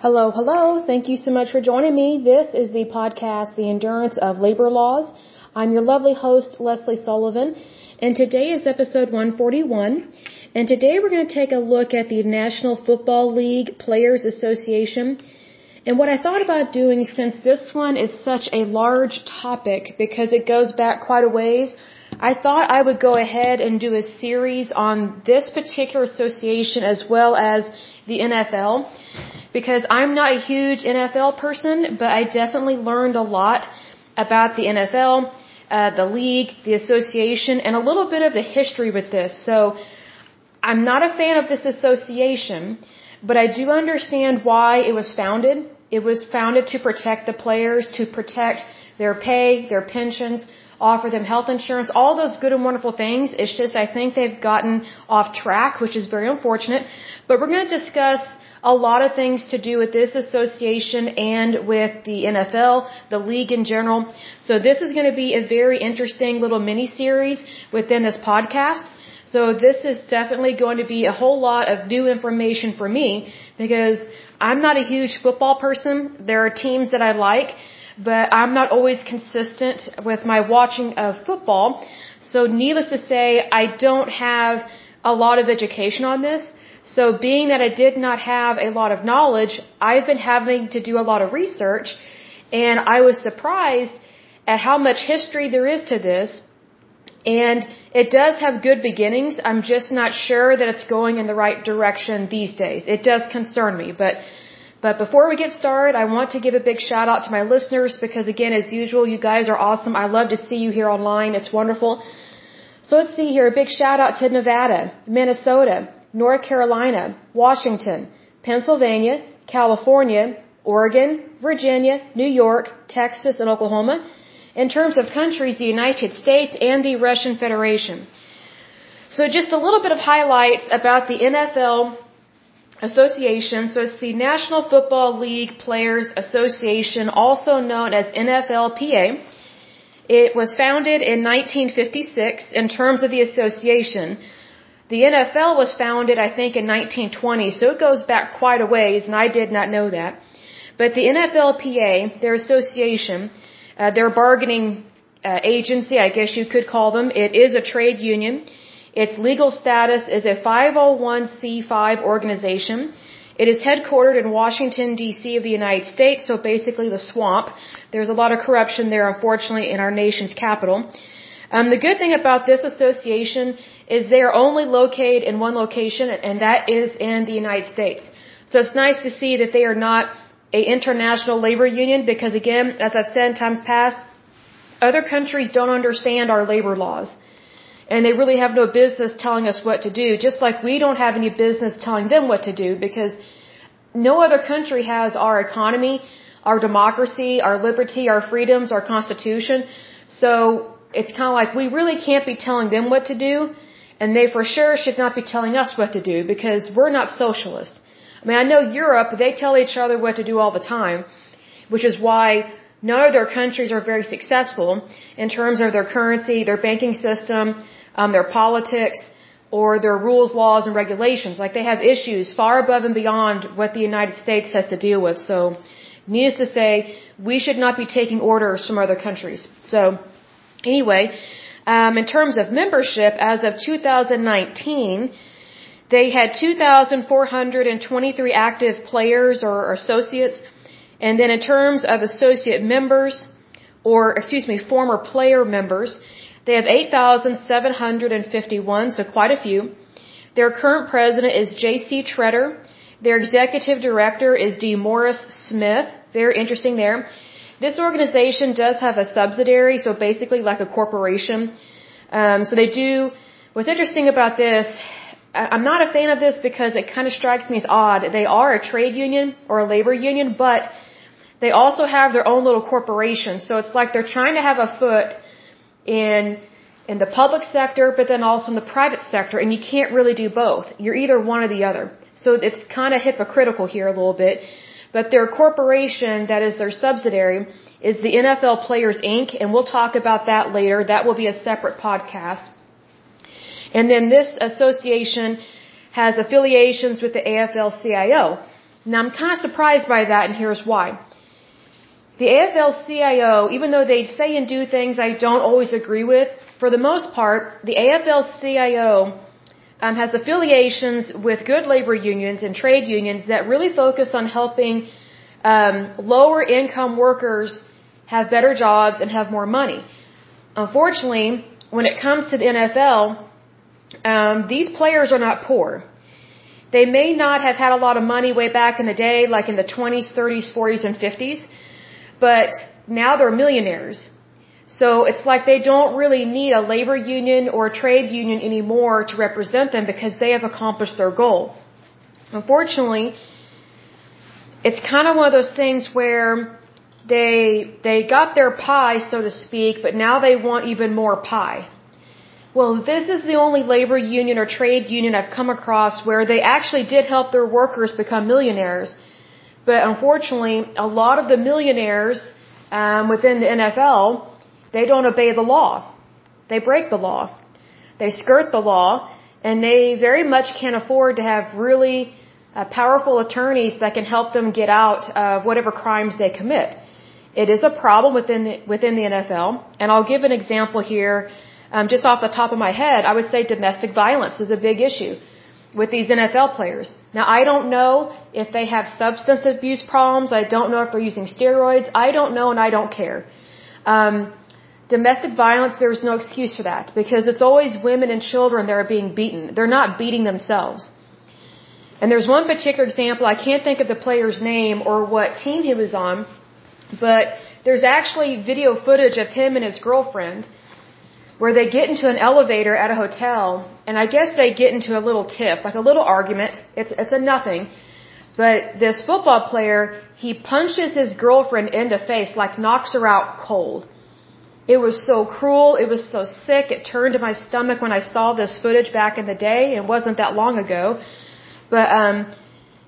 Hello, hello. Thank you so much for joining me. This is the podcast, The Endurance of Labor Laws. I'm your lovely host, Lesley Sullivan, and today is episode 141. And today we're going to take a look at the National Football League Players Association. And what I thought about doing since this one is such a large topic because it goes back quite a ways, I thought I would go ahead and do a series on this particular association as well as the NFL because I'm not a huge NFL person, but I definitely learned a lot about the NFL, uh, the league, the association, and a little bit of the history with this. So I'm not a fan of this association, but I do understand why it was founded. It was founded to protect the players, to protect their pay, their pensions, offer them health insurance, all those good and wonderful things. It's just I think they've gotten off track, which is very unfortunate. But we're going to discuss a lot of things to do with this association and with the NFL, the league in general. So this is going to be a very interesting little mini series within this podcast. So this is definitely going to be a whole lot of new information for me because I'm not a huge football person. There are teams that I like, but I'm not always consistent with my watching of football. So needless to say, I don't have a lot of education on this. So being that I did not have a lot of knowledge, I've been having to do a lot of research and I was surprised at how much history there is to this. And it does have good beginnings. I'm just not sure that it's going in the right direction these days. It does concern me, but but before we get started, I want to give a big shout out to my listeners because again, as usual, you guys are awesome. I love to see you here online. It's wonderful. So let's see here. A big shout out to Nevada, Minnesota, North Carolina, Washington, Pennsylvania, California, Oregon, Virginia, New York, Texas, and Oklahoma. In terms of countries, the United States and the Russian Federation. So just a little bit of highlights about the NFL Association. So it's the National Football League Players Association, also known as NFLPA. It was founded in 1956 in terms of the association. The NFL was founded, I think, in 1920, so it goes back quite a ways, and I did not know that. But the NFLPA, their association, uh, their bargaining uh, agency, I guess you could call them, it is a trade union. Its legal status is a 501c5 organization. It is headquartered in Washington, D.C. of the United States, so basically the swamp. There's a lot of corruption there, unfortunately, in our nation's capital. Um, the good thing about this association is they are only located in one location, and that is in the United States. So it's nice to see that they are not a international labor union because again, as I've said in times past, other countries don't understand our labor laws. And they really have no business telling us what to do, just like we don't have any business telling them what to do because no other country has our economy, our democracy, our liberty, our freedoms, our constitution. So it's kind of like we really can't be telling them what to do, and they for sure should not be telling us what to do because we're not socialist. I mean, I know Europe, they tell each other what to do all the time, which is why none of their countries are very successful in terms of their currency, their banking system, um, their politics, or their rules, laws, and regulations. Like they have issues far above and beyond what the United States has to deal with. So, needless to say, we should not be taking orders from other countries. So, Anyway, um, in terms of membership, as of 2019, they had 2,423 active players or associates. And then in terms of associate members, or excuse me, former player members, they have 8,751, so quite a few. Their current president is J.C. Tretter. Their executive director is DeMaurice Smith. Very interesting there. This organization does have a subsidiary, so basically like a corporation. Um, so they do. What's interesting about this, I'm not a fan of this because it kind of strikes me as odd. They are a trade union or a labor union, but they also have their own little corporation. So it's like they're trying to have a foot in in the public sector, but then also in the private sector, and you can't really do both. You're either one or the other. So it's kind of hypocritical here a little bit. But their corporation, that is their subsidiary, is the NFL Players Inc., and we'll talk about that later. That will be a separate podcast. And then this association has affiliations with the AFL CIO. Now I'm kind of surprised by that and here's why. The AFL-CIO, even though they say and do things I don't always agree with, for the most part, the AFL-CIO um, has affiliations with good labor unions and trade unions that really focus on helping um, lower income workers have better jobs and have more money. Unfortunately, when it comes to the NFL, um, these players are not poor. They may not have had a lot of money way back in the day, like in the 20s, 30s, 40s, and 50s, but now they're millionaires. So it's like they don't really need a labor union or a trade union anymore to represent them because they have accomplished their goal. Unfortunately, it's kind of one of those things where they they got their pie, so to speak, but now they want even more pie. Well, this is the only labor union or trade union I've come across where they actually did help their workers become millionaires. But unfortunately, a lot of the millionaires um, within the NFL they don't obey the law. They break the law. They skirt the law, and they very much can't afford to have really uh, powerful attorneys that can help them get out of whatever crimes they commit. It is a problem within the, within the NFL, and I'll give an example here. Um, just off the top of my head, I would say domestic violence is a big issue with these NFL players. Now, I don't know if they have substance abuse problems. I don't know if they're using steroids. I don't know, and I don't care. Um, Domestic violence, there's no excuse for that because it's always women and children that are being beaten. They're not beating themselves. And there's one particular example, I can't think of the player's name or what team he was on, but there's actually video footage of him and his girlfriend where they get into an elevator at a hotel and I guess they get into a little tiff, like a little argument. It's, it's a nothing. But this football player, he punches his girlfriend in the face, like knocks her out cold. It was so cruel. It was so sick. It turned to my stomach when I saw this footage back in the day. It wasn't that long ago. But, um,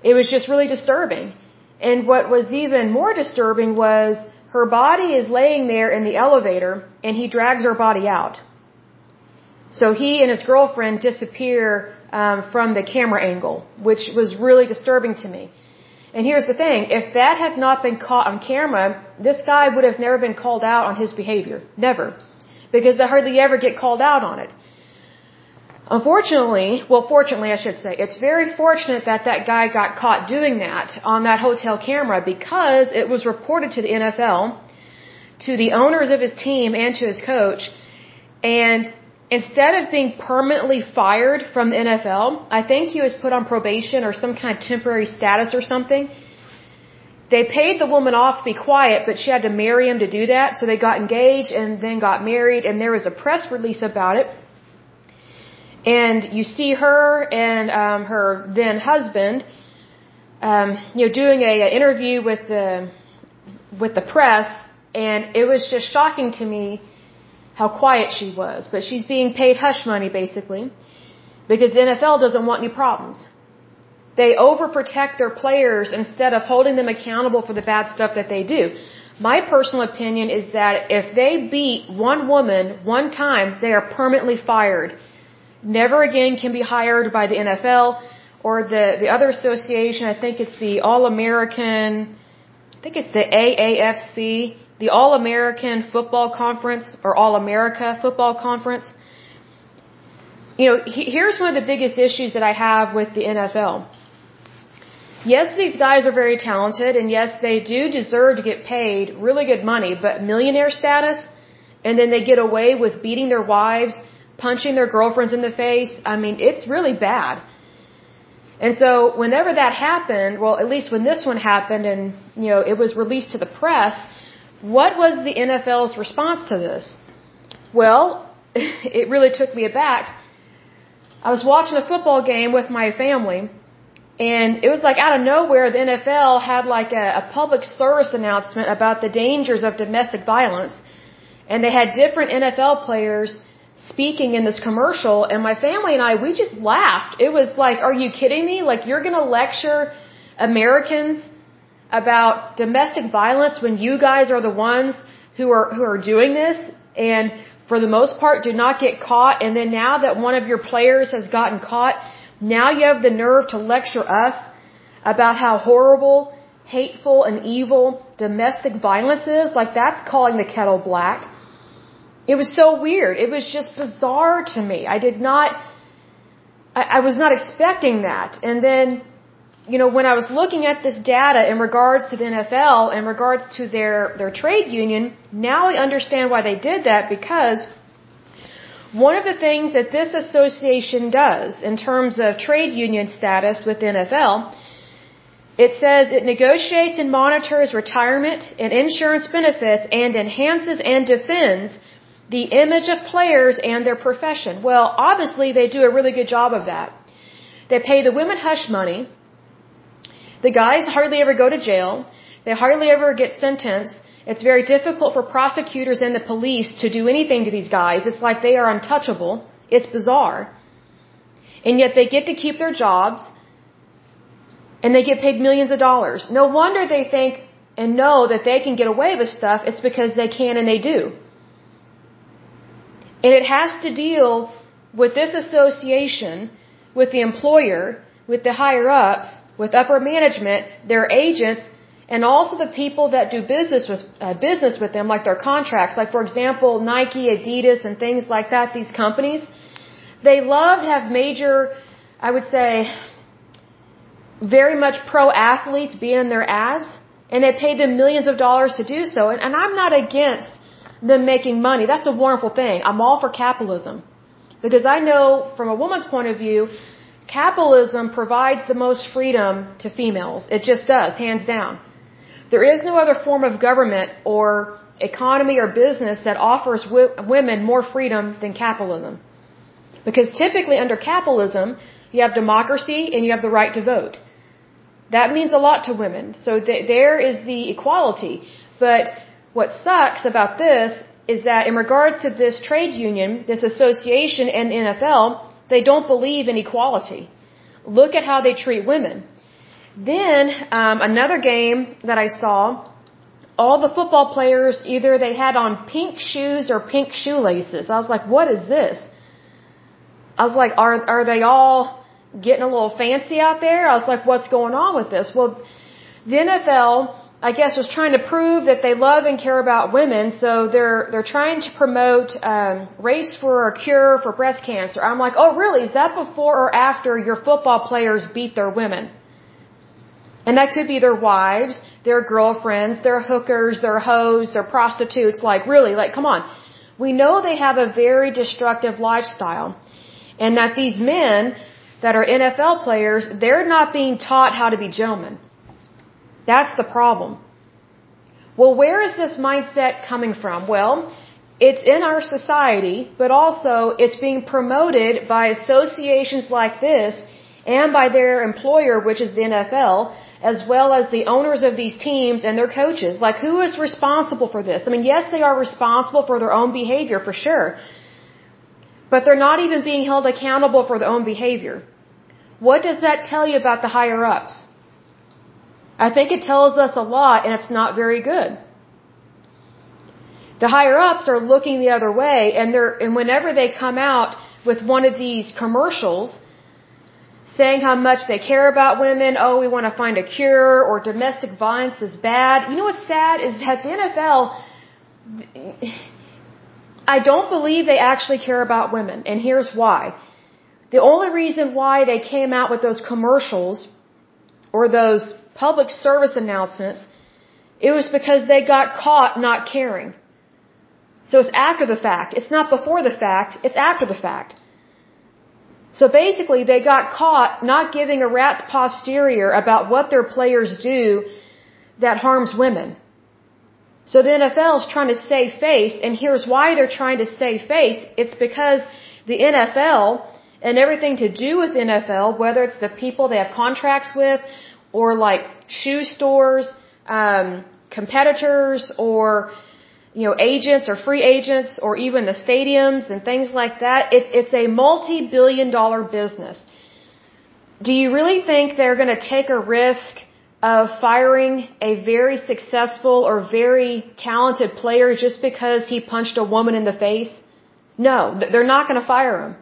it was just really disturbing. And what was even more disturbing was her body is laying there in the elevator and he drags her body out. So he and his girlfriend disappear um, from the camera angle, which was really disturbing to me. And here's the thing, if that had not been caught on camera, this guy would have never been called out on his behavior. Never. Because they hardly ever get called out on it. Unfortunately, well fortunately I should say, it's very fortunate that that guy got caught doing that on that hotel camera because it was reported to the NFL, to the owners of his team and to his coach, and instead of being permanently fired from the NFL, I think he was put on probation or some kind of temporary status or something. They paid the woman off to be quiet, but she had to marry him to do that. So they got engaged and then got married, and there was a press release about it. And you see her and um, her then husband, um, you know, doing a, a interview with the with the press, and it was just shocking to me how quiet she was. But she's being paid hush money, basically, because the NFL doesn't want any problems. They overprotect their players instead of holding them accountable for the bad stuff that they do. My personal opinion is that if they beat one woman one time, they are permanently fired. Never again can be hired by the NFL or the, the other association. I think it's the All American, I think it's the AAFC the All American Football Conference or All America Football Conference. You know, here's one of the biggest issues that I have with the NFL. Yes, these guys are very talented, and yes, they do deserve to get paid really good money, but millionaire status, and then they get away with beating their wives, punching their girlfriends in the face. I mean, it's really bad. And so, whenever that happened, well, at least when this one happened and, you know, it was released to the press, what was the NFL's response to this? Well, it really took me aback. I was watching a football game with my family, and it was like out of nowhere, the NFL had like a, a public service announcement about the dangers of domestic violence. And they had different NFL players speaking in this commercial, and my family and I, we just laughed. It was like, are you kidding me? Like, you're gonna lecture Americans about domestic violence when you guys are the ones who are who are doing this and for the most part do not get caught and then now that one of your players has gotten caught now you have the nerve to lecture us about how horrible, hateful, and evil domestic violence is, like that's calling the kettle black. It was so weird. It was just bizarre to me. I did not, I, I was not expecting that. And then, you know, when I was looking at this data in regards to the NFL, in regards to their, their trade union, now I understand why they did that because one of the things that this association does in terms of trade union status with NFL, it says it negotiates and monitors retirement and insurance benefits and enhances and defends the image of players and their profession. Well, obviously they do a really good job of that. They pay the women hush money. The guys hardly ever go to jail. They hardly ever get sentenced. It's very difficult for prosecutors and the police to do anything to these guys. It's like they are untouchable. It's bizarre. And yet they get to keep their jobs and they get paid millions of dollars. No wonder they think and know that they can get away with stuff. It's because they can and they do. And it has to deal with this association, with the employer, with the higher ups, with upper management, their agents, and also the people that do business with uh, business with them, like their contracts. Like for example, Nike, Adidas, and things like that. These companies, they love to have major, I would say, very much pro athletes be in their ads, and they pay them millions of dollars to do so. And, and I'm not against them making money. That's a wonderful thing. I'm all for capitalism. Because I know from a woman's point of view, capitalism provides the most freedom to females. It just does, hands down. There is no other form of government or economy or business that offers women more freedom than capitalism. Because typically under capitalism, you have democracy and you have the right to vote. That means a lot to women. So th there is the equality. But what sucks about this is that in regards to this trade union, this association and NFL, they don't believe in equality. Look at how they treat women. Then um, another game that I saw, all the football players either they had on pink shoes or pink shoelaces. I was like, what is this? I was like, are are they all getting a little fancy out there? I was like, what's going on with this? Well, the NFL, I guess, was trying to prove that they love and care about women, so they're they're trying to promote um, race for a cure for breast cancer. I'm like, oh, really? Is that before or after your football players beat their women? And that could be their wives, their girlfriends, their hookers, their hoes, their prostitutes. Like, really, like, come on. We know they have a very destructive lifestyle. And that these men that are NFL players, they're not being taught how to be gentlemen. That's the problem. Well, where is this mindset coming from? Well, it's in our society, but also it's being promoted by associations like this and by their employer, which is the NFL, as well as the owners of these teams and their coaches. Like, who is responsible for this? I mean, yes, they are responsible for their own behavior, for sure. But they're not even being held accountable for their own behavior. What does that tell you about the higher ups? I think it tells us a lot, and it's not very good. The higher ups are looking the other way, and they're, and whenever they come out with one of these commercials, saying how much they care about women. Oh, we want to find a cure or domestic violence is bad. You know what's sad is that the NFL, I don't believe they actually care about women. And here's why. The only reason why they came out with those commercials or those public service announcements, it was because they got caught not caring. So it's after the fact. It's not before the fact, it's after the fact. So basically, they got caught not giving a rat's posterior about what their players do that harms women. So the NFL is trying to save face, and here's why they're trying to save face. It's because the NFL and everything to do with NFL, whether it's the people they have contracts with, or like shoe stores, um, competitors, or you know, agents or free agents or even the stadiums and things like that. It, it's a multi-billion dollar business. Do you really think they're going to take a risk of firing a very successful or very talented player just because he punched a woman in the face? No, they're not going to fire him.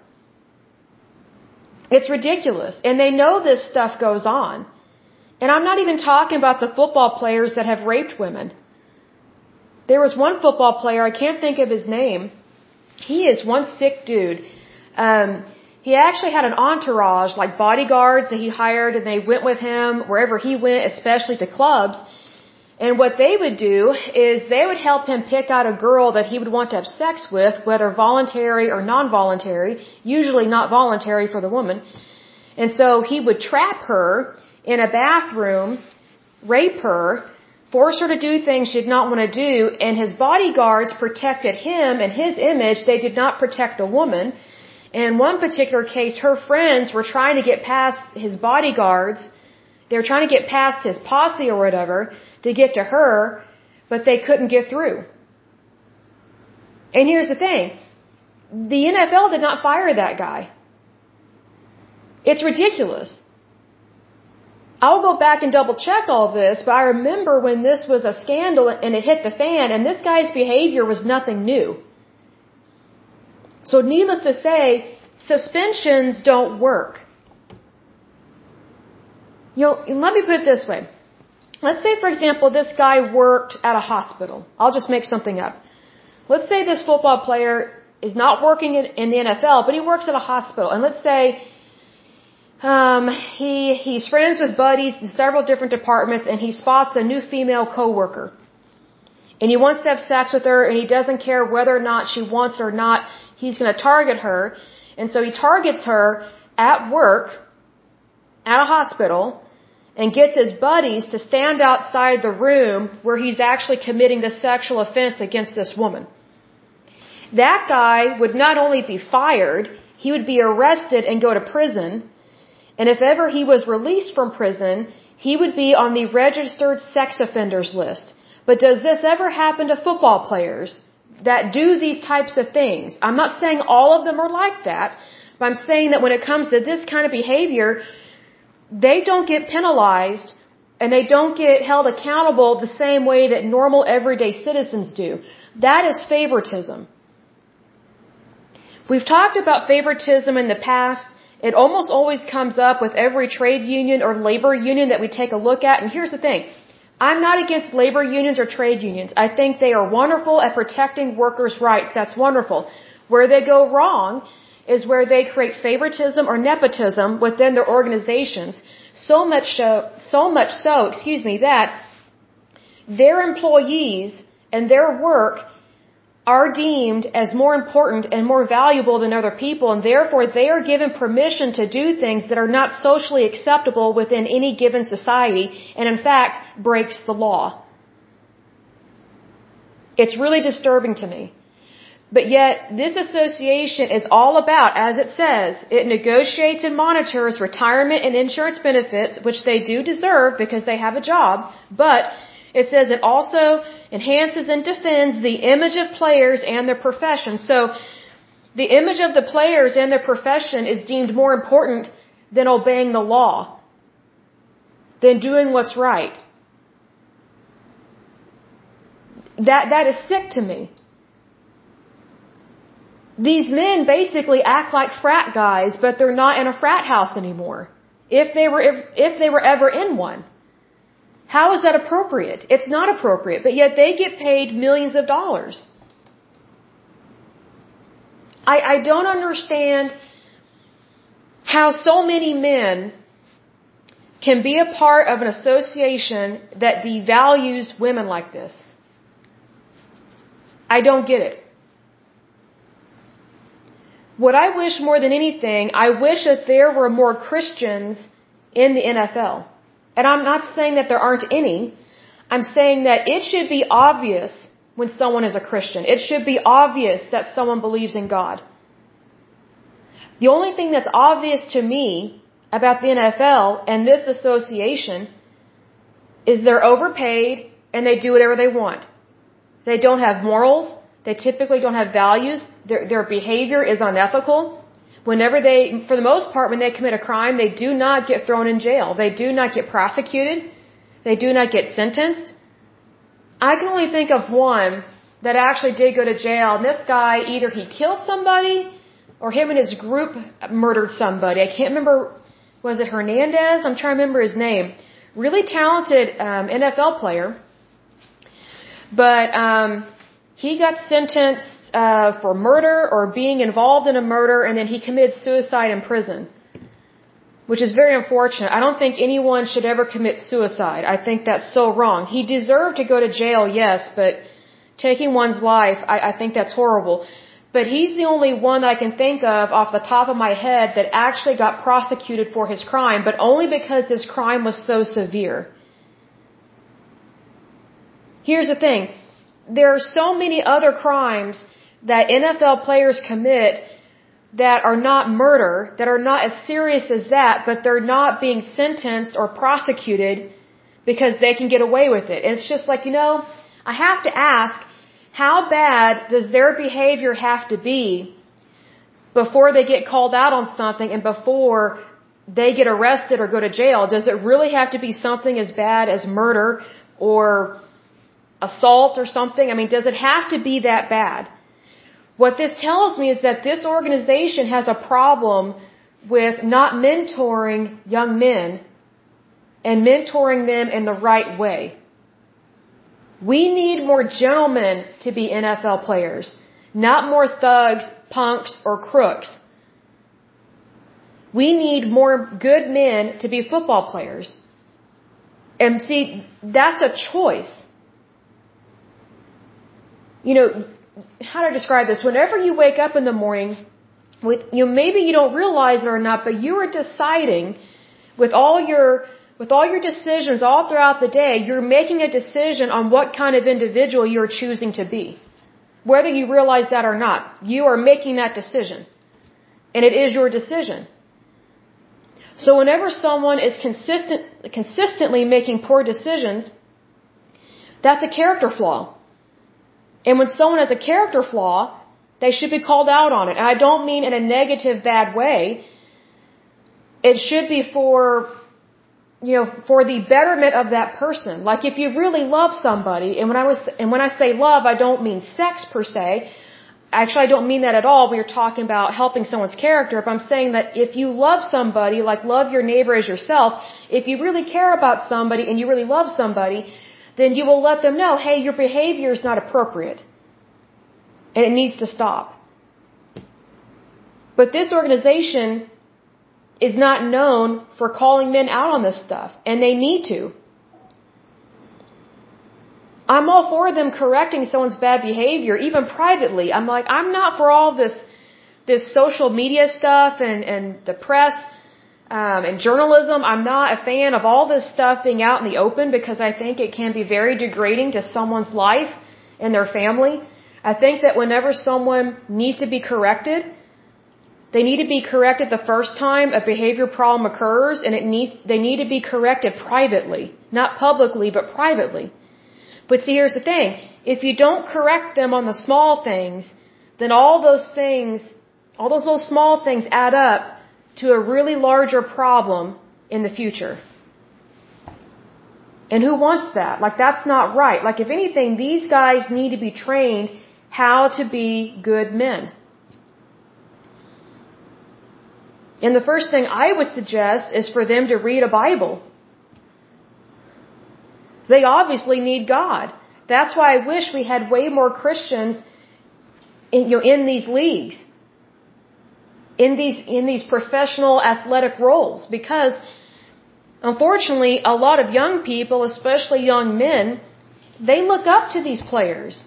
It's ridiculous. And they know this stuff goes on. And I'm not even talking about the football players that have raped women. There was one football player, I can't think of his name. He is one sick dude. Um, he actually had an entourage, like bodyguards that he hired, and they went with him wherever he went, especially to clubs. And what they would do is they would help him pick out a girl that he would want to have sex with, whether voluntary or non-voluntary, usually not voluntary for the woman. And so he would trap her in a bathroom, rape her, force her to do things she did not want to do, and his bodyguards protected him and his image. They did not protect the woman. In one particular case, her friends were trying to get past his bodyguards. They were trying to get past his posse or whatever to get to her, but they couldn't get through. And here's the thing. The NFL did not fire that guy. It's ridiculous. I'll go back and double check all this, but I remember when this was a scandal and it hit the fan and this guy's behavior was nothing new. So needless to say, suspensions don't work. You know, let me put it this way. Let's say, for example, this guy worked at a hospital. I'll just make something up. Let's say this football player is not working in, in the NFL, but he works at a hospital. And let's say um, he he's friends with buddies in several different departments, and he spots a new female coworker. And he wants to have sex with her, and he doesn't care whether or not she wants it or not. He's going to target her, and so he targets her at work, at a hospital, and gets his buddies to stand outside the room where he's actually committing the sexual offense against this woman. That guy would not only be fired, he would be arrested and go to prison. And if ever he was released from prison, he would be on the registered sex offenders list. But does this ever happen to football players that do these types of things? I'm not saying all of them are like that, but I'm saying that when it comes to this kind of behavior, they don't get penalized and they don't get held accountable the same way that normal everyday citizens do. That is favoritism. We've talked about favoritism in the past. It almost always comes up with every trade union or labor union that we take a look at. And here's the thing. I'm not against labor unions or trade unions. I think they are wonderful at protecting workers' rights. That's wonderful. Where they go wrong is where they create favoritism or nepotism within their organizations. So much so, so much so, excuse me, that their employees and their work are deemed as more important and more valuable than other people and therefore they are given permission to do things that are not socially acceptable within any given society and in fact breaks the law. It's really disturbing to me. But yet, this association is all about, as it says, it negotiates and monitors retirement and insurance benefits, which they do deserve because they have a job, but it says it also enhances and defends the image of players and their profession. So, the image of the players and their profession is deemed more important than obeying the law, than doing what's right. That, that is sick to me these men basically act like frat guys, but they're not in a frat house anymore. If they were, if, if they were ever in one. How is that appropriate? It's not appropriate, but yet they get paid millions of dollars. I, I don't understand how so many men can be a part of an association that devalues women like this. I don't get it. What I wish more than anything, I wish that there were more Christians in the NFL. And I'm not saying that there aren't any. I'm saying that it should be obvious when someone is a Christian. It should be obvious that someone believes in God. The only thing that's obvious to me about the NFL and this association is they're overpaid and they do whatever they want. They don't have morals. They typically don't have values. Their, their behavior is unethical. Whenever they, for the most part, when they commit a crime, they do not get thrown in jail. They do not get prosecuted. They do not get sentenced. I can only think of one that actually did go to jail. And this guy, either he killed somebody or him and his group murdered somebody. I can't remember, was it Hernandez? I'm trying to remember his name. really talented um, NFL player, but um, he got sentenced uh, for murder or being involved in a murder, and then he committed suicide in prison, which is very unfortunate. I don't think anyone should ever commit suicide. I think that's so wrong. He deserved to go to jail, yes, but taking one's life, I, I think that's horrible. But he's the only one that I can think of off the top of my head that actually got prosecuted for his crime, but only because his crime was so severe. Here's the thing. There are so many other crimes that NFL players commit that are not murder, that are not as serious as that, but they're not being sentenced or prosecuted because they can get away with it. And it's just like, you know, I have to ask, how bad does their behavior have to be before they get called out on something and before they get arrested or go to jail? Does it really have to be something as bad as murder or assault or something? I mean, does it have to be that bad? What this tells me is that this organization has a problem with not mentoring young men and mentoring them in the right way. We need more gentlemen to be NFL players, not more thugs, punks, or crooks. We need more good men to be football players. And see, that's a choice. You know, how to describe this? Whenever you wake up in the morning, with you maybe you don't realize it or not, but you are deciding with all your with all your decisions all throughout the day, you're making a decision on what kind of individual you're choosing to be. Whether you realize that or not, you are making that decision. And it is your decision. So whenever someone is consistent, consistently making poor decisions, that's a character flaw. And when someone has a character flaw, they should be called out on it. And I don't mean in a negative, bad way. It should be for, you know, for the betterment of that person. Like if you really love somebody, and when I was, and when I say love, I don't mean sex per se. Actually, I don't mean that at all. We are talking about helping someone's character. If I'm saying that if you love somebody, like love your neighbor as yourself, if you really care about somebody and you really love somebody, then you will let them know, hey, your behavior is not appropriate. And it needs to stop. But this organization is not known for calling men out on this stuff. And they need to. I'm all for them correcting someone's bad behavior, even privately. I'm like, I'm not for all this, this social media stuff and, and the press um, in journalism, I'm not a fan of all this stuff being out in the open because I think it can be very degrading to someone's life and their family. I think that whenever someone needs to be corrected, they need to be corrected the first time a behavior problem occurs and it needs, they need to be corrected privately. Not publicly, but privately. But see, here's the thing. If you don't correct them on the small things, then all those things, all those little small things add up to a really larger problem in the future. And who wants that? Like, that's not right. Like, if anything, these guys need to be trained how to be good men. And the first thing I would suggest is for them to read a Bible. They obviously need God. That's why I wish we had way more Christians in, you know, in these leagues in these in these professional athletic roles because unfortunately a lot of young people especially young men they look up to these players.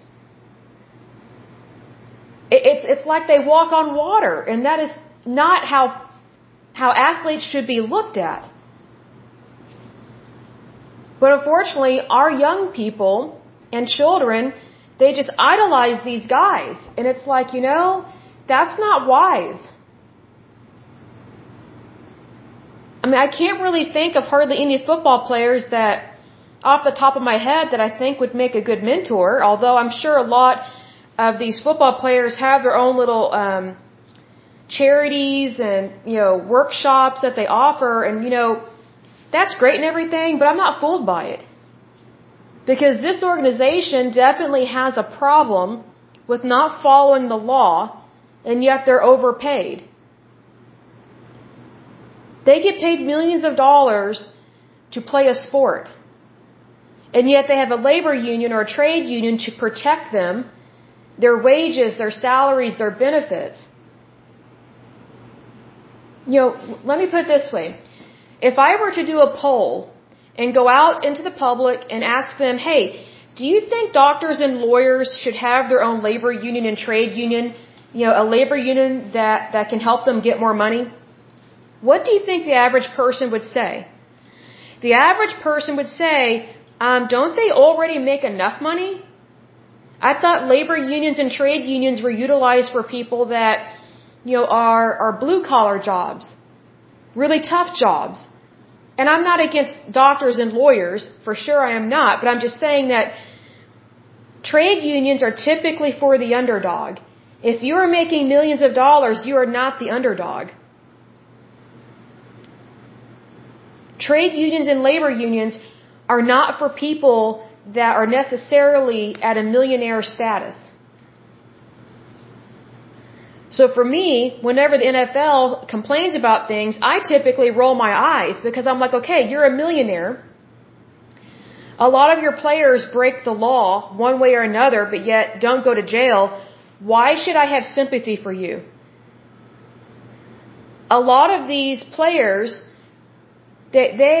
It's it's like they walk on water and that is not how how athletes should be looked at. But unfortunately our young people and children they just idolize these guys and it's like you know that's not wise I mean, I can't really think of hardly any football players that, off the top of my head, that I think would make a good mentor. Although I'm sure a lot of these football players have their own little um, charities and you know workshops that they offer, and you know that's great and everything. But I'm not fooled by it because this organization definitely has a problem with not following the law, and yet they're overpaid. They get paid millions of dollars to play a sport. And yet they have a labor union or a trade union to protect them, their wages, their salaries, their benefits. You know, let me put it this way. If I were to do a poll and go out into the public and ask them, hey, do you think doctors and lawyers should have their own labor union and trade union? You know, a labor union that, that can help them get more money? What do you think the average person would say? The average person would say, um, don't they already make enough money? I thought labor unions and trade unions were utilized for people that, you know, are, are blue collar jobs, really tough jobs. And I'm not against doctors and lawyers, for sure I am not, but I'm just saying that trade unions are typically for the underdog. If you are making millions of dollars, you are not the underdog. Trade unions and labor unions are not for people that are necessarily at a millionaire status. So for me, whenever the NFL complains about things, I typically roll my eyes because I'm like, okay, you're a millionaire. A lot of your players break the law one way or another, but yet don't go to jail. Why should I have sympathy for you? A lot of these players, they, they,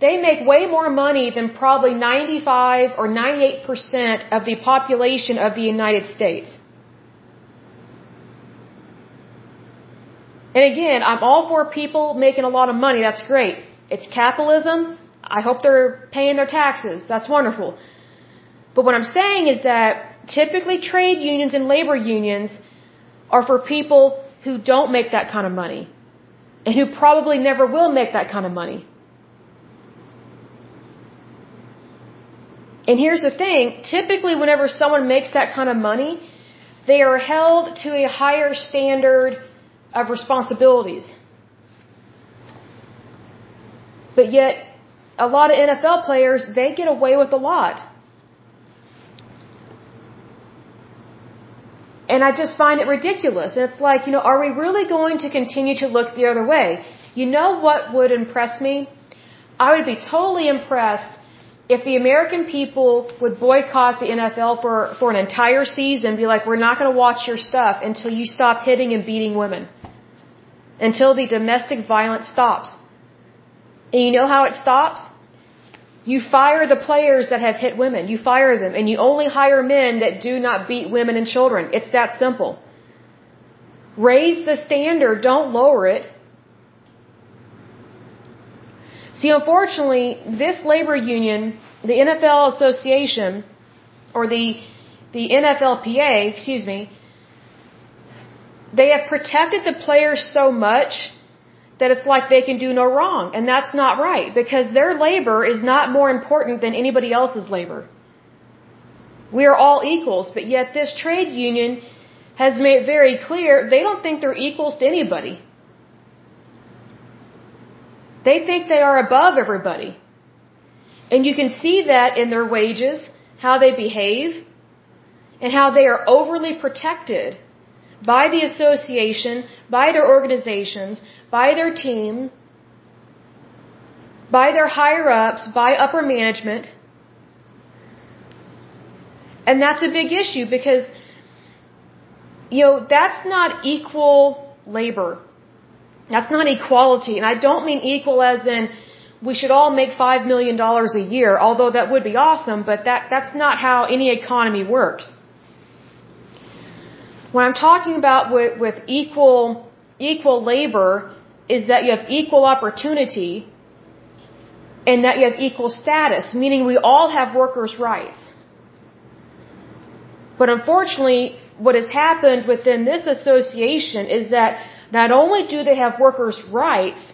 they make way more money than probably 95 or 98% of the population of the United States. And again, I'm all for people making a lot of money. That's great. It's capitalism. I hope they're paying their taxes. That's wonderful. But what I'm saying is that typically trade unions and labor unions are for people who don't make that kind of money and who probably never will make that kind of money. And here's the thing, typically whenever someone makes that kind of money, they are held to a higher standard of responsibilities. But yet, a lot of NFL players, they get away with a lot. And I just find it ridiculous. And it's like, you know, are we really going to continue to look the other way? You know what would impress me? I would be totally impressed if the American people would boycott the NFL for, for an entire season, be like, we're not going to watch your stuff until you stop hitting and beating women until the domestic violence stops. And you know how it stops? You fire the players that have hit women. You fire them. And you only hire men that do not beat women and children. It's that simple. Raise the standard. Don't lower it. See, unfortunately, this labor union, the NFL Association, or the, the NFLPA, excuse me, they have protected the players so much that it's like they can do no wrong. And that's not right because their labor is not more important than anybody else's labor. We are all equals, but yet this trade union has made very clear they don't think they're equals to anybody. They think they are above everybody. And you can see that in their wages, how they behave, and how they are overly protected by the association, by their organizations, by their team, by their higher ups, by upper management. And that's a big issue because, you know, that's not equal labor. That's not equality. And I don't mean equal as in we should all make $5 million a year, although that would be awesome, but that, that's not how any economy works. What I'm talking about with, with equal, equal labor is that you have equal opportunity and that you have equal status, meaning we all have workers' rights. But unfortunately, what has happened within this association is that not only do they have workers' rights,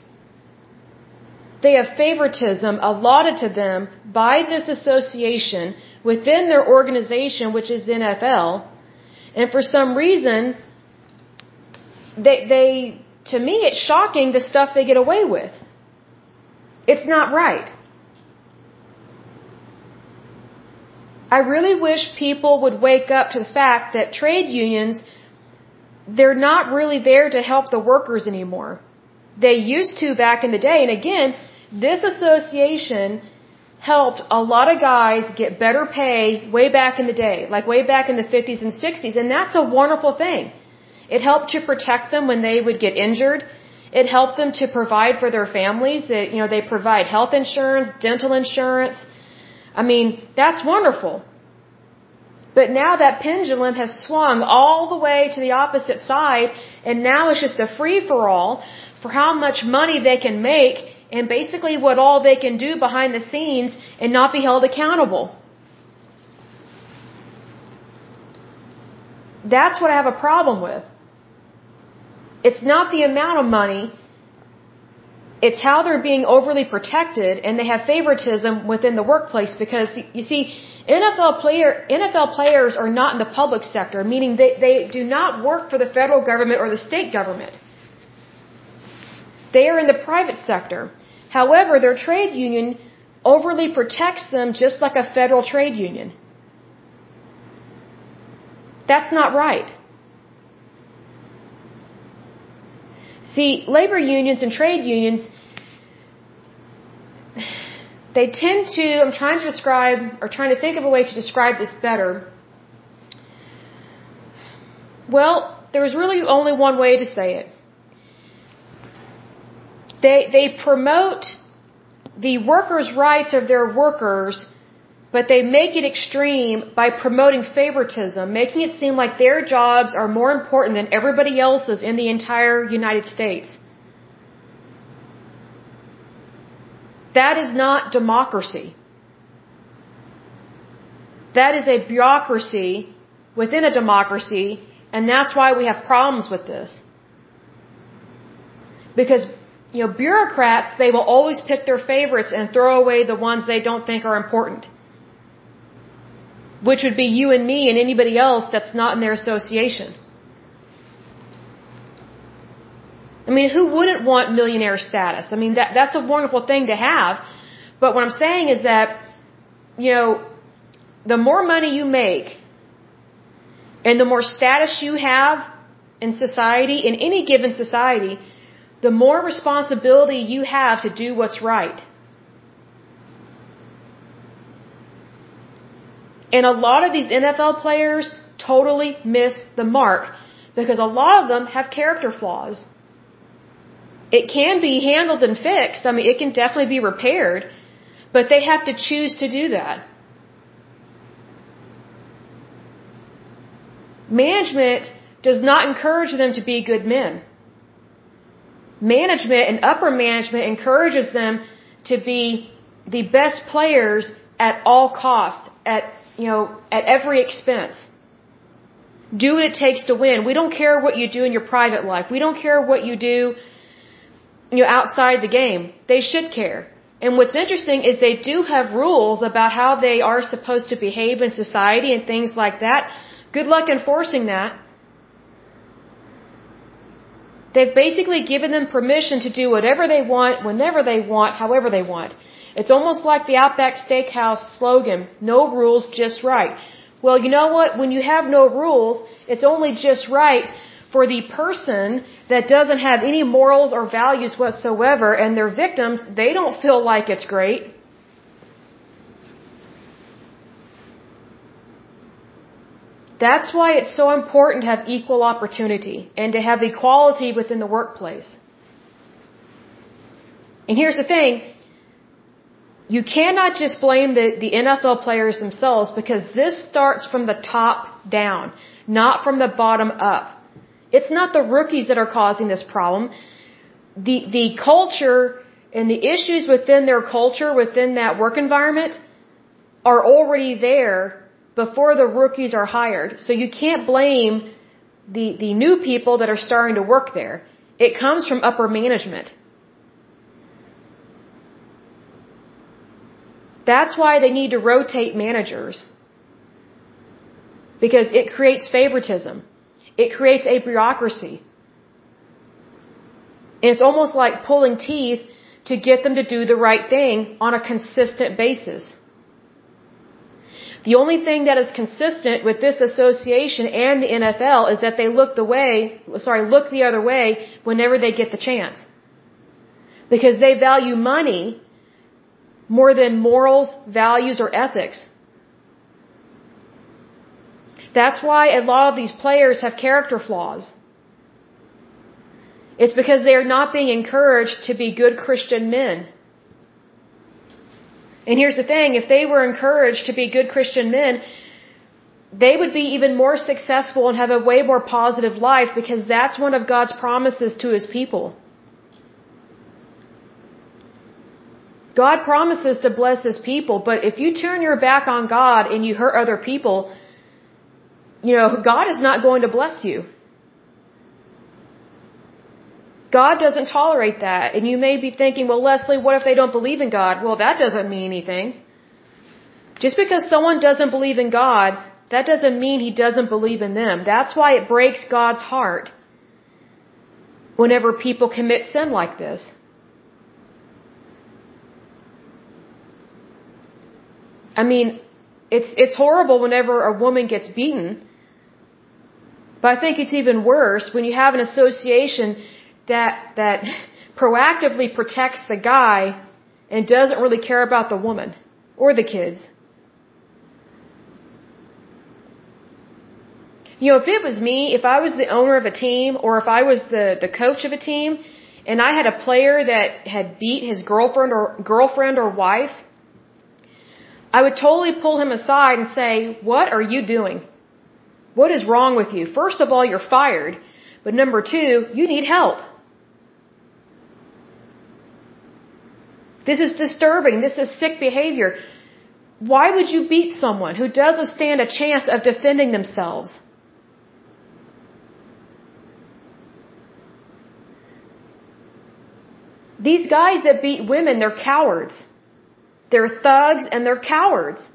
they have favoritism allotted to them by this association within their organization, which is the NFL, and for some reason, they, they, to me, it's shocking the stuff they get away with. It's not right. I really wish people would wake up to the fact that trade unions, they're not really there to help the workers anymore. They used to back in the day, and again, This association helped a lot of guys get better pay way back in the day, like way back in the 50s and 60s, and that's a wonderful thing. It helped to protect them when they would get injured. It helped them to provide for their families. It, you know, they provide health insurance, dental insurance. I mean, that's wonderful. But now that pendulum has swung all the way to the opposite side, and now it's just a free for all for how much money they can make and basically what all they can do behind the scenes and not be held accountable. That's what I have a problem with. It's not the amount of money, it's how they're being overly protected and they have favoritism within the workplace because you see, NFL player NFL players are not in the public sector, meaning they, they do not work for the federal government or the state government. They are in the private sector. However, their trade union overly protects them just like a federal trade union. That's not right. See, labor unions and trade unions they tend to, I'm trying to describe, or trying to think of a way to describe this better. Well, there's really only one way to say it. They, they promote the workers' rights of their workers, but they make it extreme by promoting favoritism, making it seem like their jobs are more important than everybody else's in the entire United States. That is not democracy. That is a bureaucracy within a democracy, and that's why we have problems with this. Because, you know, bureaucrats, they will always pick their favorites and throw away the ones they don't think are important. Which would be you and me and anybody else that's not in their association. I mean, who wouldn't want millionaire status? I mean, that, that's a wonderful thing to have. But what I'm saying is that, you know, the more money you make and the more status you have in society, in any given society, the more responsibility you have to do what's right. And a lot of these NFL players totally miss the mark because a lot of them have character flaws. It can be handled and fixed. I mean, it can definitely be repaired, but they have to choose to do that. Management does not encourage them to be good men. Management and upper management encourages them to be the best players at all cost, at you know, at every expense. Do what it takes to win. We don't care what you do in your private life. We don't care what you do you know, outside the game. They should care. And what's interesting is they do have rules about how they are supposed to behave in society and things like that. Good luck enforcing that. They've basically given them permission to do whatever they want, whenever they want, however they want. It's almost like the Outback Steakhouse slogan, no rules, just right. Well, you know what? When you have no rules, it's only just right for the person that doesn't have any morals or values whatsoever and their victims, they don't feel like it's great. That's why it's so important to have equal opportunity and to have equality within the workplace. And here's the thing. You cannot just blame the, the NFL players themselves because this starts from the top down, not from the bottom up. It's not the rookies that are causing this problem. The, the culture and the issues within their culture, within that work environment, are already there before the rookies are hired. So you can't blame the, the new people that are starting to work there. It comes from upper management. That's why they need to rotate managers. Because it creates favoritism. It creates a bureaucracy. And it's almost like pulling teeth to get them to do the right thing on a consistent basis. The only thing that is consistent with this association and the NFL is that they look the way, sorry, look the other way whenever they get the chance. because they value money more than morals, values, or ethics. That's why a lot of these players have character flaws. It's because they are not being encouraged to be good Christian men. And here's the thing, if they were encouraged to be good Christian men, they would be even more successful and have a way more positive life because that's one of God's promises to His people. God promises to bless His people, but if you turn your back on God and you hurt other people, you know, God is not going to bless you. God doesn't tolerate that. And you may be thinking, well, Lesley, what if they don't believe in God? Well, that doesn't mean anything. Just because someone doesn't believe in God, that doesn't mean he doesn't believe in them. That's why it breaks God's heart whenever people commit sin like this. I mean, it's, it's horrible whenever a woman gets beaten. But I think it's even worse when you have an association that, that proactively protects the guy and doesn't really care about the woman or the kids. You know, if it was me, if I was the owner of a team or if I was the, the coach of a team and I had a player that had beat his girlfriend or girlfriend or wife, I would totally pull him aside and say, what are you doing? What is wrong with you? First of all, you're fired. But number two, you need help. This is disturbing. This is sick behavior. Why would you beat someone who doesn't stand a chance of defending themselves? These guys that beat women, they're cowards. They're thugs and they're cowards.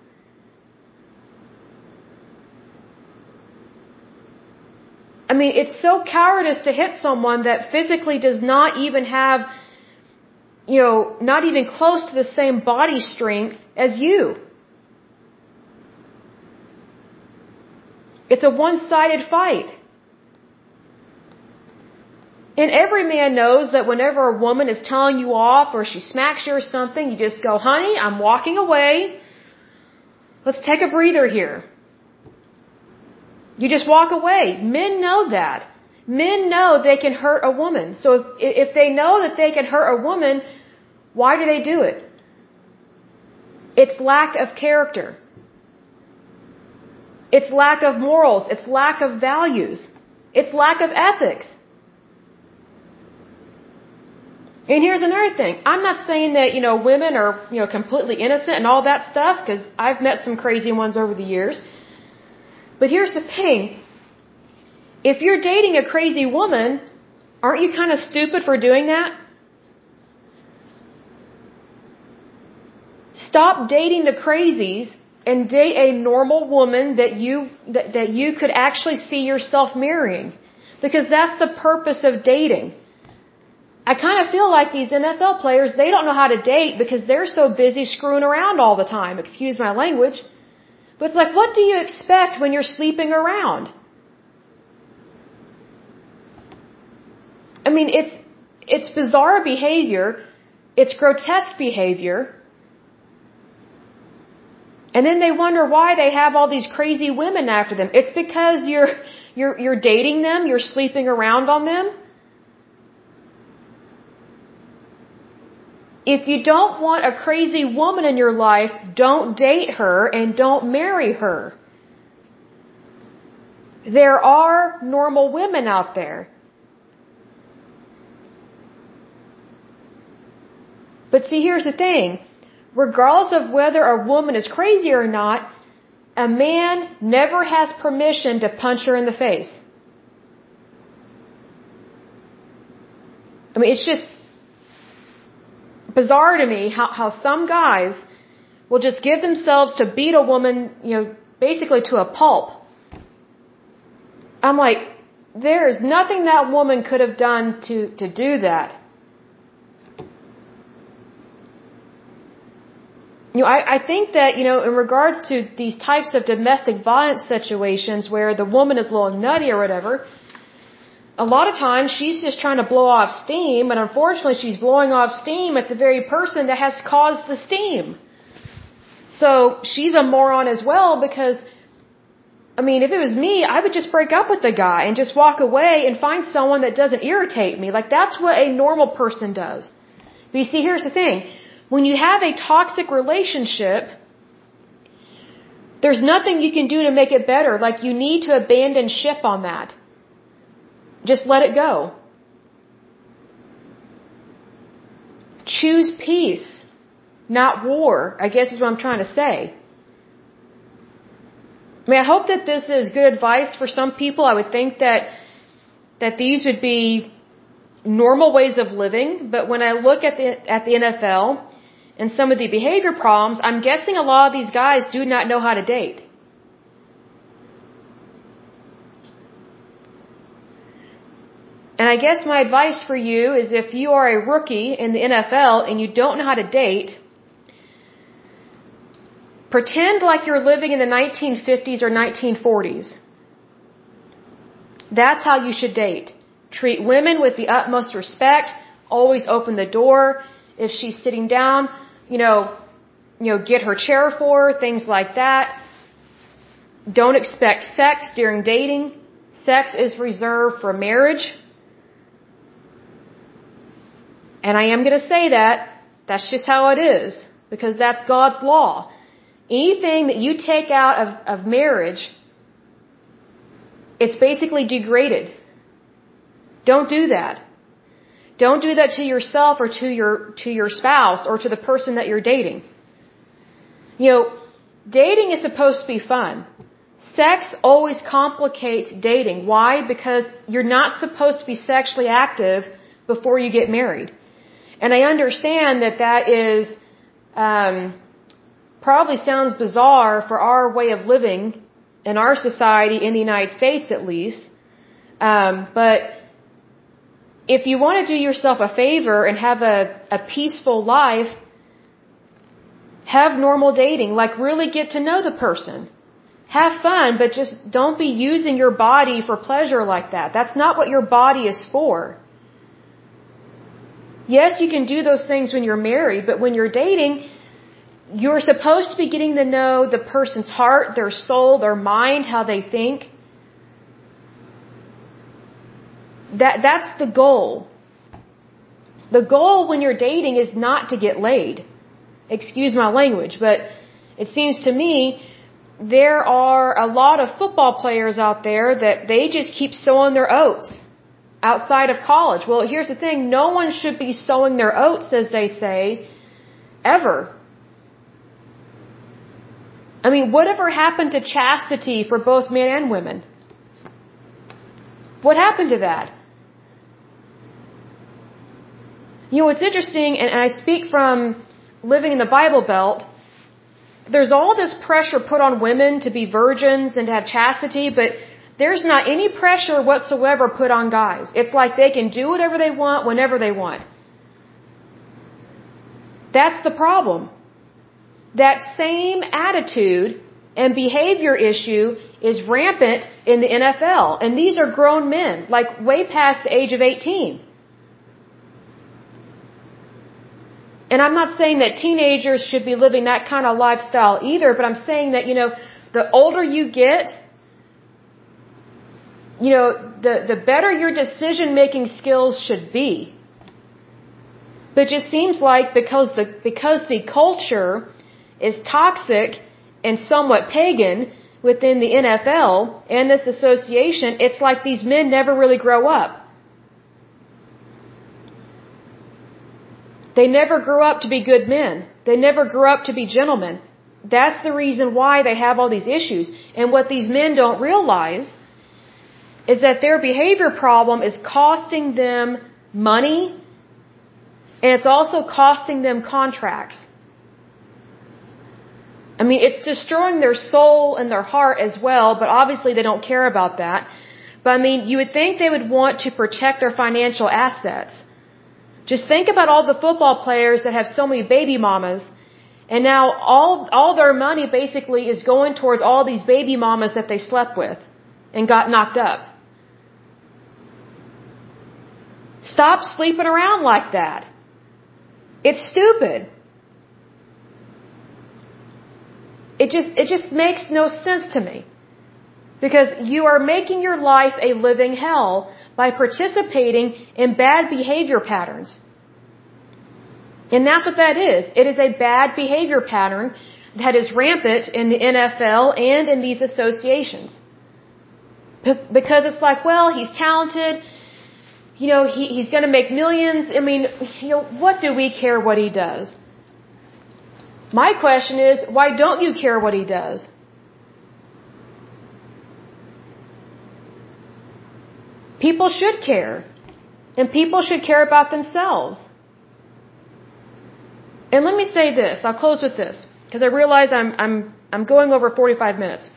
I mean, it's so cowardice to hit someone that physically does not even have, you know, not even close to the same body strength as you. It's a one-sided fight. And every man knows that whenever a woman is telling you off or she smacks you or something, you just go, honey, I'm walking away. Let's take a breather here. You just walk away. Men know that. Men know they can hurt a woman. So if, if they know that they can hurt a woman, why do they do it? It's lack of character. It's lack of morals. It's lack of values. It's lack of ethics. And here's another thing. I'm not saying that, you know, women are, you know, completely innocent and all that stuff, because I've met some crazy ones over the years. But here's the thing. If you're dating a crazy woman, aren't you kind of stupid for doing that? Stop dating the crazies and date a normal woman that you, that, that you could actually see yourself marrying. Because that's the purpose of dating. I kind of feel like these NFL players, they don't know how to date because they're so busy screwing around all the time. Excuse my language. But it's like, what do you expect when you're sleeping around? I mean, it's, it's bizarre behavior. It's grotesque behavior. And then they wonder why they have all these crazy women after them. It's because you're, you're, you're dating them, you're sleeping around on them. If you don't want a crazy woman in your life, don't date her and don't marry her. There are normal women out there. But see, here's the thing. Regardless of whether a woman is crazy or not, a man never has permission to punch her in the face. I mean, it's just, bizarre to me how, how some guys will just give themselves to beat a woman, you know, basically to a pulp. I'm like, there is nothing that woman could have done to, to do that. You know, I, I think that, you know, in regards to these types of domestic violence situations where the woman is a little nutty or whatever, a lot of times she's just trying to blow off steam, and unfortunately she's blowing off steam at the very person that has caused the steam. So she's a moron as well because, I mean, if it was me, I would just break up with the guy and just walk away and find someone that doesn't irritate me. Like that's what a normal person does. But you see, here's the thing. When you have a toxic relationship, there's nothing you can do to make it better. Like you need to abandon ship on that. Just let it go. Choose peace, not war, I guess is what I'm trying to say. I mean, I hope that this is good advice for some people. I would think that, that these would be normal ways of living, but when I look at the, at the NFL, and some of the behavior problems, I'm guessing a lot of these guys do not know how to date. And I guess my advice for you is if you are a rookie in the NFL and you don't know how to date, pretend like you're living in the 1950s or 1940s. That's how you should date. Treat women with the utmost respect, always open the door. If she's sitting down, you know, you know, get her chair for things like that. Don't expect sex during dating. Sex is reserved for marriage. And I am going to say that. That's just how it is. Because that's God's law. Anything that you take out of, of marriage, it's basically degraded. Don't do that. Don't do that to yourself or to your, to your spouse or to the person that you're dating. You know, dating is supposed to be fun. Sex always complicates dating. Why? Because you're not supposed to be sexually active before you get married. And I understand that that is, um, probably sounds bizarre for our way of living in our society in the United States at least. Um, but if you want to do yourself a favor and have a, a peaceful life, have normal dating. Like really get to know the person. Have fun, but just don't be using your body for pleasure like that. That's not what your body is for. Yes, you can do those things when you're married, but when you're dating, you're supposed to be getting to know the person's heart, their soul, their mind, how they think. That, that's the goal. The goal when you're dating is not to get laid. Excuse my language, but it seems to me there are a lot of football players out there that they just keep sowing their oats outside of college. Well, here's the thing. No one should be sowing their oats, as they say, ever. I mean, whatever happened to chastity for both men and women? What happened to that? You know, it's interesting, and I speak from living in the Bible Belt. There's all this pressure put on women to be virgins and to have chastity, but there's not any pressure whatsoever put on guys. It's like they can do whatever they want whenever they want. That's the problem. That same attitude and behavior issue is rampant in the NFL. And these are grown men, like way past the age of 18. And I'm not saying that teenagers should be living that kind of lifestyle either, but I'm saying that, you know, the older you get, you know, the, the better your decision making skills should be. But it just seems like because the, because the culture is toxic and somewhat pagan within the NFL and this association, it's like these men never really grow up. They never grew up to be good men. They never grew up to be gentlemen. That's the reason why they have all these issues. And what these men don't realize is that their behavior problem is costing them money and it's also costing them contracts. I mean, it's destroying their soul and their heart as well, but obviously they don't care about that. But I mean, you would think they would want to protect their financial assets. Just think about all the football players that have so many baby mamas, and now all all their money basically is going towards all these baby mamas that they slept with and got knocked up. Stop sleeping around like that. It's stupid. It just, it just makes no sense to me. Because you are making your life a living hell by participating in bad behavior patterns. And that's what that is. It is a bad behavior pattern that is rampant in the NFL and in these associations. Because it's like, well, he's talented. You know, he, he's going to make millions. I mean, you know, what do we care what he does? My question is, why don't you care what he does? People should care. And people should care about themselves. And let me say this, I'll close with this, because I realize I'm, I'm, I'm going over 45 minutes.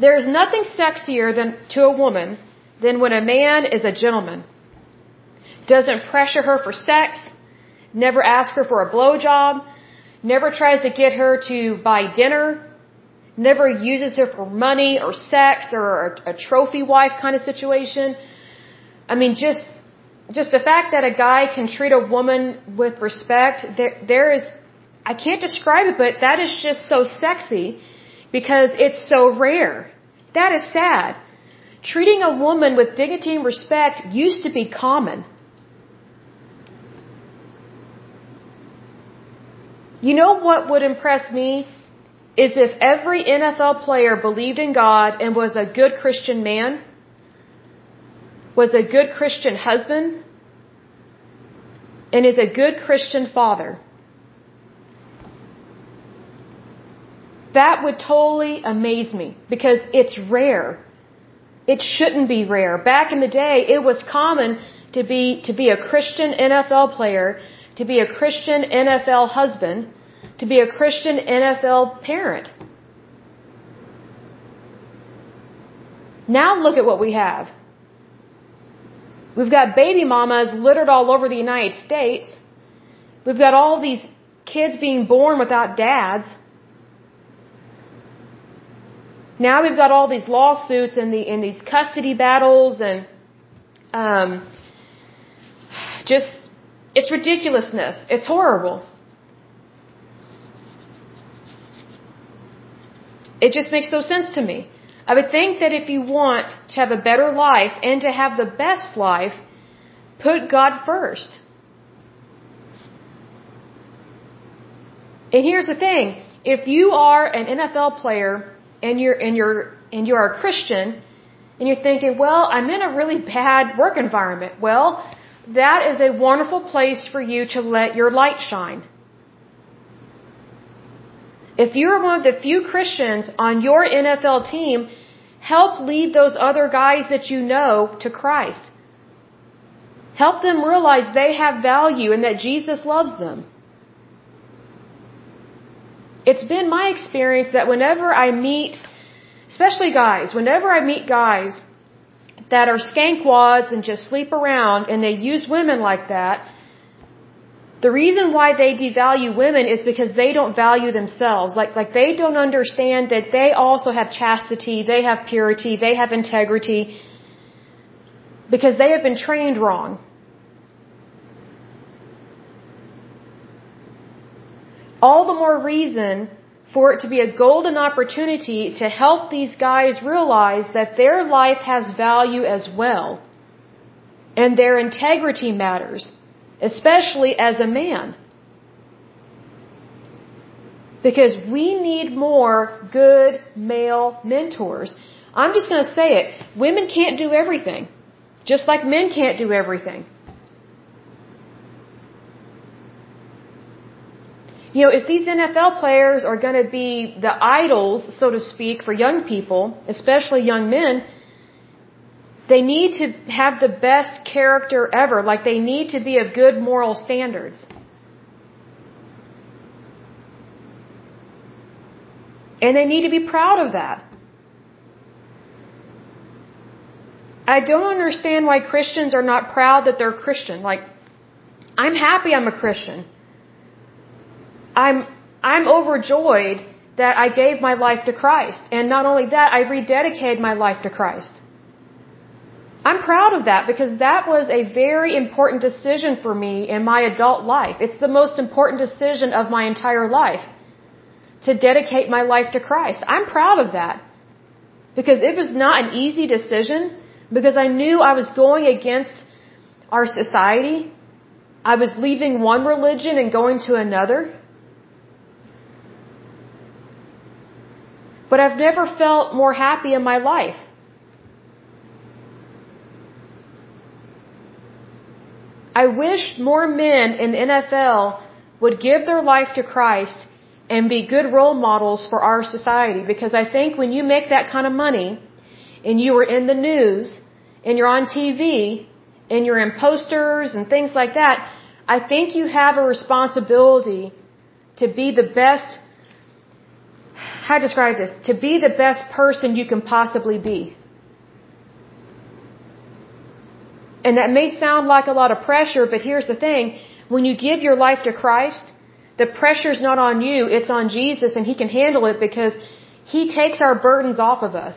There is nothing sexier than, to a woman than when a man is a gentleman. Doesn't pressure her for sex, never ask her for a blowjob, never tries to get her to buy dinner, never uses her for money or sex or a, a trophy wife kind of situation. I mean, just just the fact that a guy can treat a woman with respect, there, there is, I can't describe it, but that is just so sexy because it's so rare. That is sad. Treating a woman with dignity and respect used to be common. You know what would impress me? Is if every NFL player believed in God and was a good Christian man was a good Christian husband, and is a good Christian father. That would totally amaze me because it's rare. It shouldn't be rare. Back in the day, it was common to be, to be a Christian NFL player, to be a Christian NFL husband, to be a Christian NFL parent. Now look at what we have. We've got baby mamas littered all over the United States. We've got all these kids being born without dads. Now we've got all these lawsuits and the in these custody battles and um, just it's ridiculousness. It's horrible. It just makes no sense to me. I would think that if you want to have a better life and to have the best life, put God first. And here's the thing, if you are an NFL player and you're and you're and you're a Christian and you're thinking, "Well, I'm in a really bad work environment." Well, that is a wonderful place for you to let your light shine. If you're one of the few Christians on your NFL team, help lead those other guys that you know to Christ. Help them realize they have value and that Jesus loves them. It's been my experience that whenever I meet, especially guys, whenever I meet guys that are skankwads and just sleep around and they use women like that, the reason why they devalue women is because they don't value themselves. Like, like they don't understand that they also have chastity, they have purity, they have integrity, because they have been trained wrong. All the more reason for it to be a golden opportunity to help these guys realize that their life has value as well. And their integrity matters especially as a man. Because we need more good male mentors. I'm just going to say it. Women can't do everything. Just like men can't do everything. You know, if these NFL players are going to be the idols, so to speak, for young people, especially young men, they need to have the best character ever. Like they need to be of good moral standards. And they need to be proud of that. I don't understand why Christians are not proud that they're Christian. Like, I'm happy I'm a Christian. I'm, I'm overjoyed that I gave my life to Christ. And not only that, I rededicated my life to Christ. I'm proud of that because that was a very important decision for me in my adult life. It's the most important decision of my entire life to dedicate my life to Christ. I'm proud of that because it was not an easy decision because I knew I was going against our society. I was leaving one religion and going to another. But I've never felt more happy in my life. I wish more men in NFL would give their life to Christ and be good role models for our society because I think when you make that kind of money and you are in the news and you're on TV and you're in posters and things like that, I think you have a responsibility to be the best how to describe this? To be the best person you can possibly be. And that may sound like a lot of pressure, but here's the thing. When you give your life to Christ, the pressure's not on you, it's on Jesus and He can handle it because He takes our burdens off of us.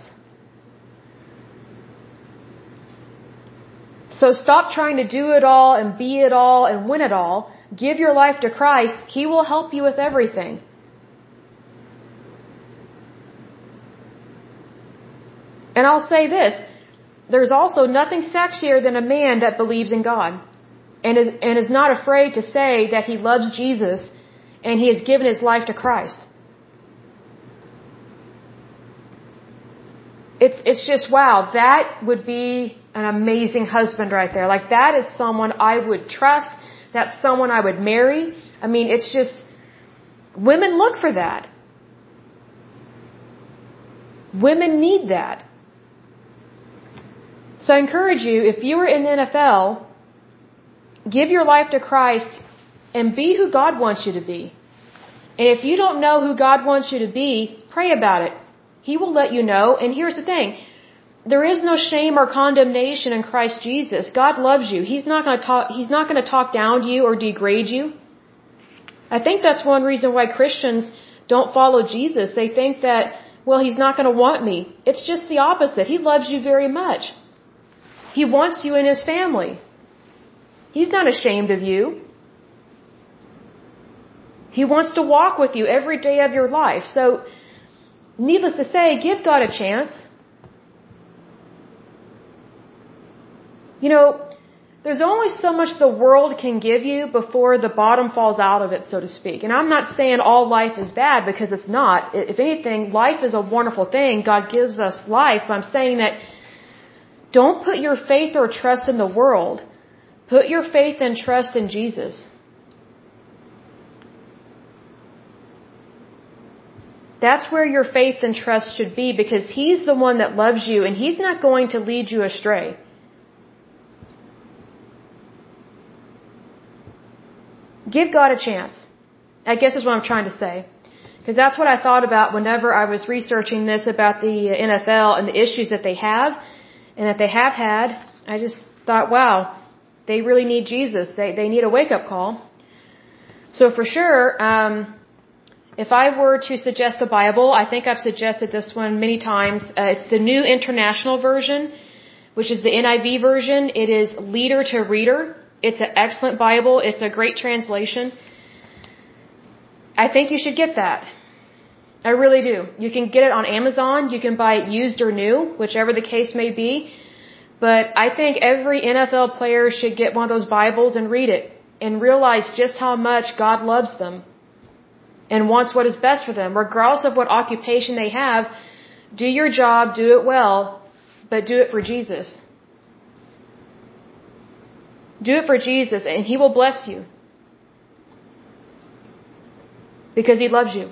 So stop trying to do it all and be it all and win it all. Give your life to Christ. He will help you with everything. And I'll say this there's also nothing sexier than a man that believes in God and is, and is not afraid to say that he loves Jesus and he has given his life to Christ. It's, it's just wow, that would be an amazing husband right there. Like that is someone I would trust. That's someone I would marry. I mean, it's just, women look for that. Women need that. So I encourage you, if you are in the NFL, give your life to Christ and be who God wants you to be. And if you don't know who God wants you to be, pray about it. He will let you know. And here's the thing. There is no shame or condemnation in Christ Jesus. God loves you. He's not going to talk, He's not going to talk down to you or degrade you. I think that's one reason why Christians don't follow Jesus. They think that, well, He's not going to want me. It's just the opposite. He loves you very much. He wants you in His family. He's not ashamed of you. He wants to walk with you every day of your life. So, needless to say, give God a chance. You know, there's only so much the world can give you before the bottom falls out of it, so to speak. And I'm not saying all life is bad because it's not. If anything, life is a wonderful thing. God gives us life. But I'm saying that don't put your faith or trust in the world. Put your faith and trust in Jesus. That's where your faith and trust should be because He's the one that loves you and He's not going to lead you astray. Give God a chance. I guess is what I'm trying to say. Because that's what I thought about whenever I was researching this about the NFL and the issues that they have and that they have had, I just thought, wow, they really need Jesus. They they need a wake up call. So for sure, um, if I were to suggest a Bible, I think I've suggested this one many times. Uh, it's the New International Version, which is the NIV version. It is leader to reader. It's an excellent Bible. It's a great translation. I think you should get that. I really do. You can get it on Amazon. You can buy it used or new, whichever the case may be. But I think every NFL player should get one of those Bibles and read it and realize just how much God loves them and wants what is best for them, regardless of what occupation they have. Do your job, do it well, but do it for Jesus. Do it for Jesus and He will bless you. Because He loves you.